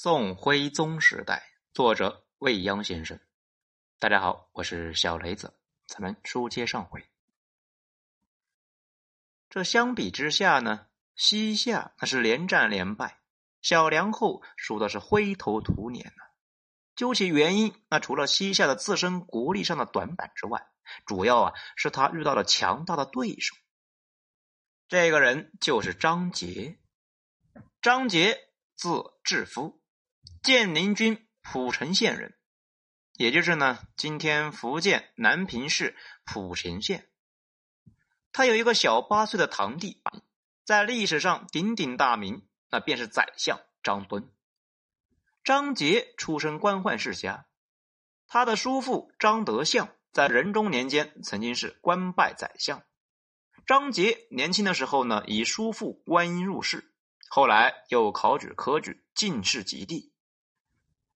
宋徽宗时代，作者未央先生。大家好，我是小雷子。咱们书接上回，这相比之下呢，西夏那是连战连败，小梁后输的是灰头土脸呢。究其原因，那除了西夏的自身国力上的短板之外，主要啊是他遇到了强大的对手。这个人就是张杰。张杰字志夫。建宁郡蒲城县人，也就是呢，今天福建南平市蒲城县。他有一个小八岁的堂弟，在历史上鼎鼎大名，那便是宰相张敦。张杰出身官宦世家，他的叔父张德相在仁宗年间曾经是官拜宰相。张杰年轻的时候呢，以叔父官音入仕，后来又考取科举，进士及第。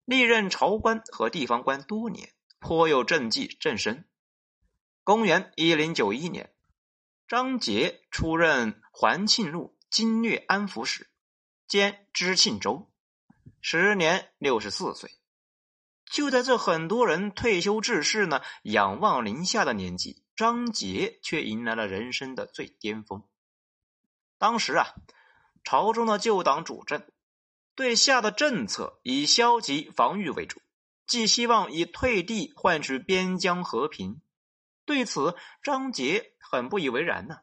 历任朝官和地方官多年，颇有政绩政声。公元一零九一年，张杰出任环庆路经略安抚使，兼知庆州，时年六十四岁。就在这很多人退休致仕呢，仰望林下的年纪，张杰却迎来了人生的最巅峰。当时啊，朝中的旧党主政。对下的政策以消极防御为主，既希望以退地换取边疆和平。对此，张杰很不以为然呢。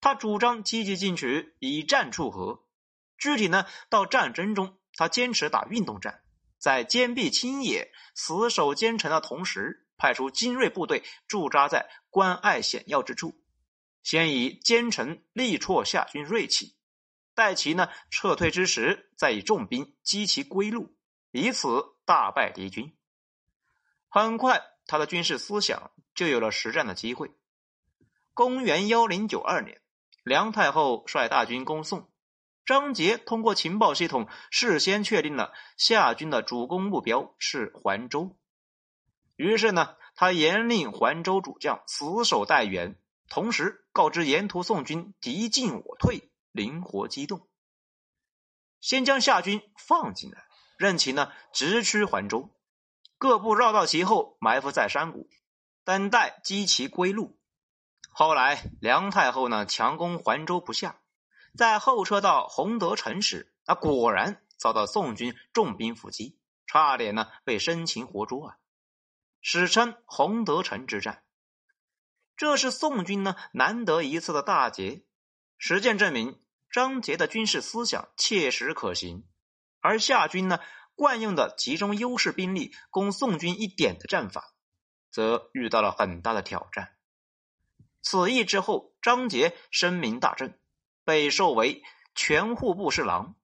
他主张积极进取，以战促和。具体呢，到战争中，他坚持打运动战，在坚壁清野、死守坚城的同时，派出精锐部队驻扎在关隘险要之处，先以坚城力挫夏军锐气。待其呢撤退之时，再以重兵击其归路，以此大败敌军。很快，他的军事思想就有了实战的机会。公元幺零九二年，梁太后率大军攻宋，张杰通过情报系统事先确定了夏军的主攻目标是环州，于是呢，他严令环州主将死守待援，同时告知沿途宋军敌进我退。灵活机动，先将夏军放进来，任其呢直趋环州，各部绕到其后，埋伏在山谷，等待击其归路。后来梁太后呢强攻环州不下，在后撤到洪德城时，那果然遭到宋军重兵伏击，差点呢被生擒活捉啊！史称洪德城之战。这是宋军呢难得一次的大捷，实践证明。张杰的军事思想切实可行，而夏军呢惯用的集中优势兵力攻宋军一点的战法，则遇到了很大的挑战。此役之后，张杰声名大振，被授为全户部侍郎。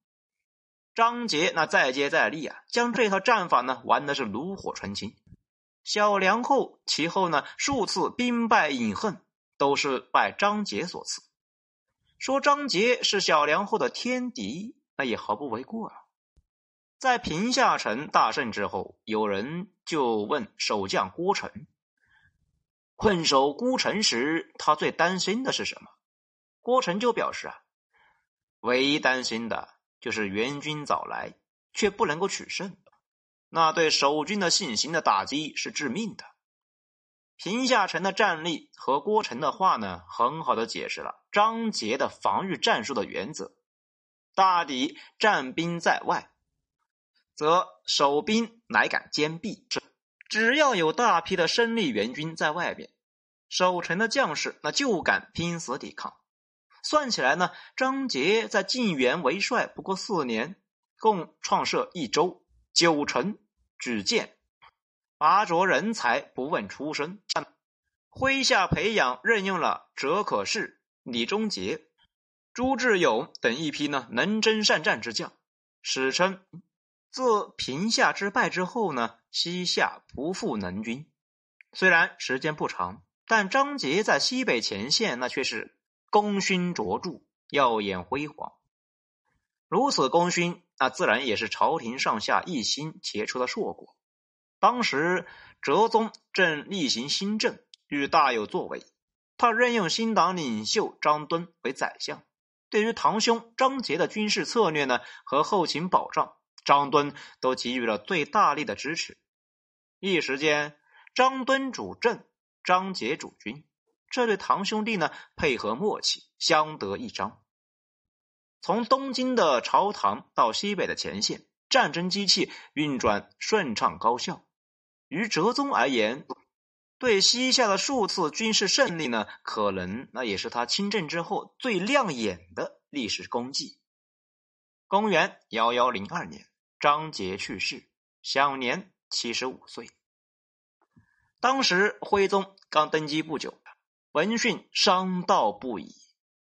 张杰那再接再厉啊，将这套战法呢玩的是炉火纯青。小梁后其后呢数次兵败饮恨，都是拜张杰所赐。说张杰是小梁后的天敌，那也毫不为过啊。在平夏城大胜之后，有人就问守将郭成：困守孤城时，他最担心的是什么？郭成就表示啊，唯一担心的就是援军早来却不能够取胜，那对守军的信心的打击是致命的。平夏城的战力和郭成的话呢，很好的解释了张杰的防御战术的原则：大抵战兵在外，则守兵乃敢坚壁。只要有大批的生力援军在外边，守城的将士那就敢拼死抵抗。算起来呢，张杰在晋元为帅不过四年，共创设一州九城，举荐。拔擢人才不问出身，麾下培养任用了哲可士、李忠杰、朱志勇等一批呢能征善战之将。史称自平夏之败之后呢，西夏不复能军。虽然时间不长，但张杰在西北前线那却是功勋卓著，耀眼辉煌。如此功勋，那自然也是朝廷上下一心结出的硕果。当时，哲宗正例行新政，欲大有作为。他任用新党领袖张敦为宰相，对于堂兄张杰的军事策略呢和后勤保障，张敦都给予了最大力的支持。一时间，张敦主政，张杰主军，这对堂兄弟呢配合默契，相得益彰。从东京的朝堂到西北的前线，战争机器运转顺畅高效。于哲宗而言，对西夏的数次军事胜利呢，可能那也是他亲政之后最亮眼的历史功绩。公元幺幺零二年，张杰去世，享年七十五岁。当时徽宗刚登基不久，闻讯伤悼不已，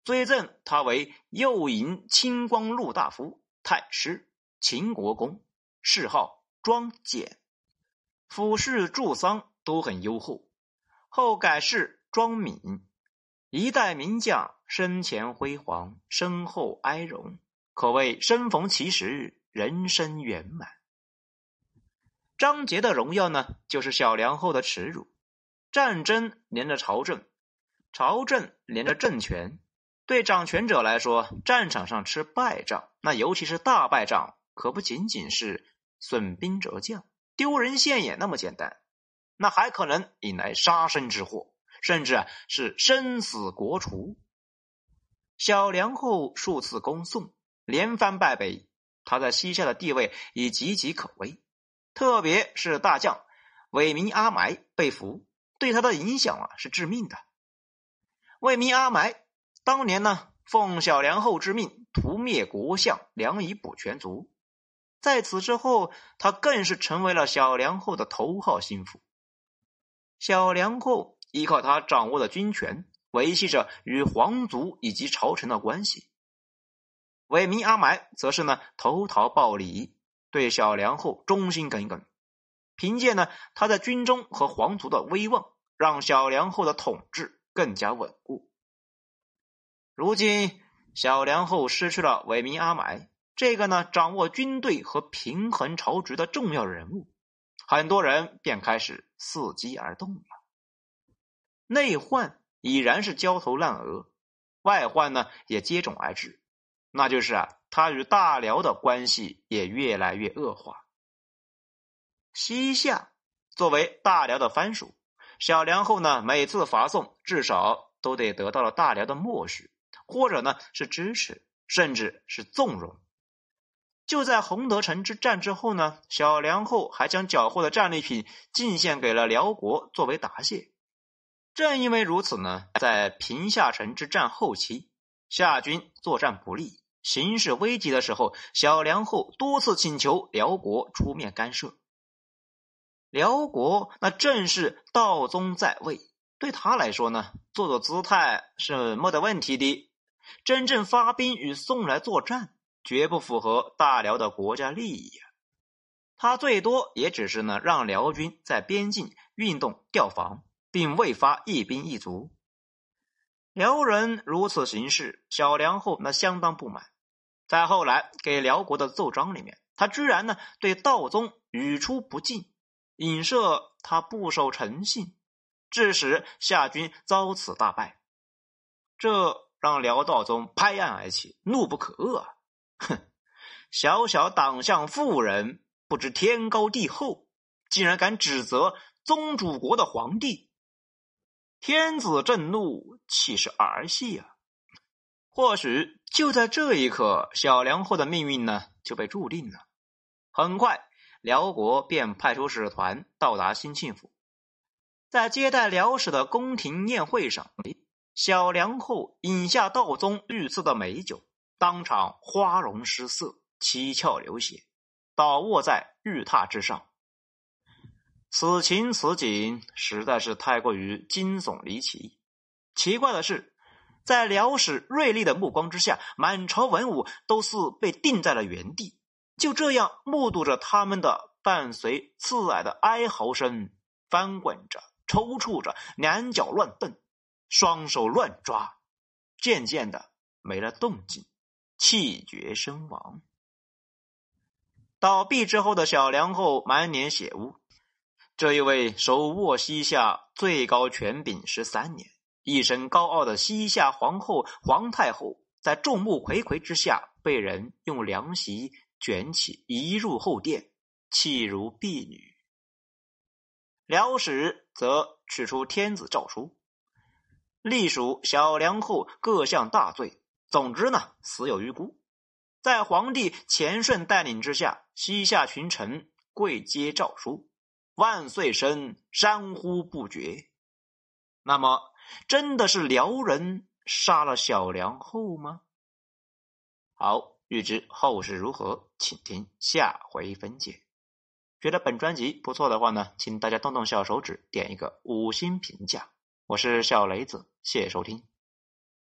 追赠他为右营清光禄大夫、太师、秦国公，谥号庄简。府事祝丧都很优厚，后改谥庄敏。一代名将，生前辉煌，身后哀荣，可谓生逢其时，人生圆满。张杰的荣耀呢，就是小梁后的耻辱。战争连着朝政，朝政连着政权。对掌权者来说，战场上吃败仗，那尤其是大败仗，可不仅仅是损兵折将。丢人现眼那么简单，那还可能引来杀身之祸，甚至是生死国除。小梁后数次攻宋，连番败北，他在西夏的地位已岌岌可危。特别是大将韦明阿埋被俘，对他的影响啊是致命的。韦明阿埋当年呢，奉小梁后之命屠灭国相梁以补全族。在此之后，他更是成为了小梁后的头号心腹。小梁后依靠他掌握的军权，维系着与皇族以及朝臣的关系。韦明阿埋则是呢投桃报李，对小梁后忠心耿耿。凭借呢他在军中和皇族的威望，让小梁后的统治更加稳固。如今，小梁后失去了韦明阿埋。这个呢，掌握军队和平衡朝局的重要人物，很多人便开始伺机而动了。内患已然是焦头烂额，外患呢也接踵而至，那就是啊，他与大辽的关系也越来越恶化。西夏作为大辽的藩属，小梁后呢，每次伐宋，至少都得得到了大辽的默许，或者呢是支持，甚至是纵容。就在洪德城之战之后呢，小梁后还将缴获的战利品进献给了辽国作为答谢。正因为如此呢，在平夏城之战后期，夏军作战不利、形势危急的时候，小梁后多次请求辽国出面干涉。辽国那正是道宗在位，对他来说呢，做做姿态是没得问题的。真正发兵与宋来作战。绝不符合大辽的国家利益啊！他最多也只是呢，让辽军在边境运动调防，并未发一兵一卒。辽人如此行事，小梁后那相当不满。在后来给辽国的奏章里面，他居然呢对道宗语出不敬，影射他不守诚信，致使夏军遭此大败。这让辽道宗拍案而起，怒不可遏啊！哼，小小党项妇人，不知天高地厚，竟然敢指责宗主国的皇帝。天子震怒，岂是儿戏啊？或许就在这一刻，小梁后的命运呢就被注定了。很快，辽国便派出使团到达兴庆府，在接待辽使的宫廷宴会上，小梁后饮下道宗御赐的美酒。当场花容失色，七窍流血，倒卧在玉榻之上。此情此景实在是太过于惊悚离奇。奇怪的是，在辽史锐利的目光之下，满朝文武都似被定在了原地，就这样目睹着他们的伴随刺耳的哀嚎声，翻滚着、抽搐着，两脚乱蹬，双手乱抓，渐渐的没了动静。气绝身亡。倒闭之后的小梁后满脸血污。这一位手握西夏最高权柄十三年、一身高傲的西夏皇后皇太后，在众目睽睽之下被人用凉席卷起移入后殿，弃如婢女。辽史则取出天子诏书，隶属小梁后各项大罪。总之呢，死有余辜。在皇帝钱顺带领之下，西夏群臣跪接诏书，万岁声山呼不绝。那么，真的是辽人杀了小梁后吗？好，欲知后事如何，请听下回分解。觉得本专辑不错的话呢，请大家动动小手指，点一个五星评价。我是小雷子，谢谢收听。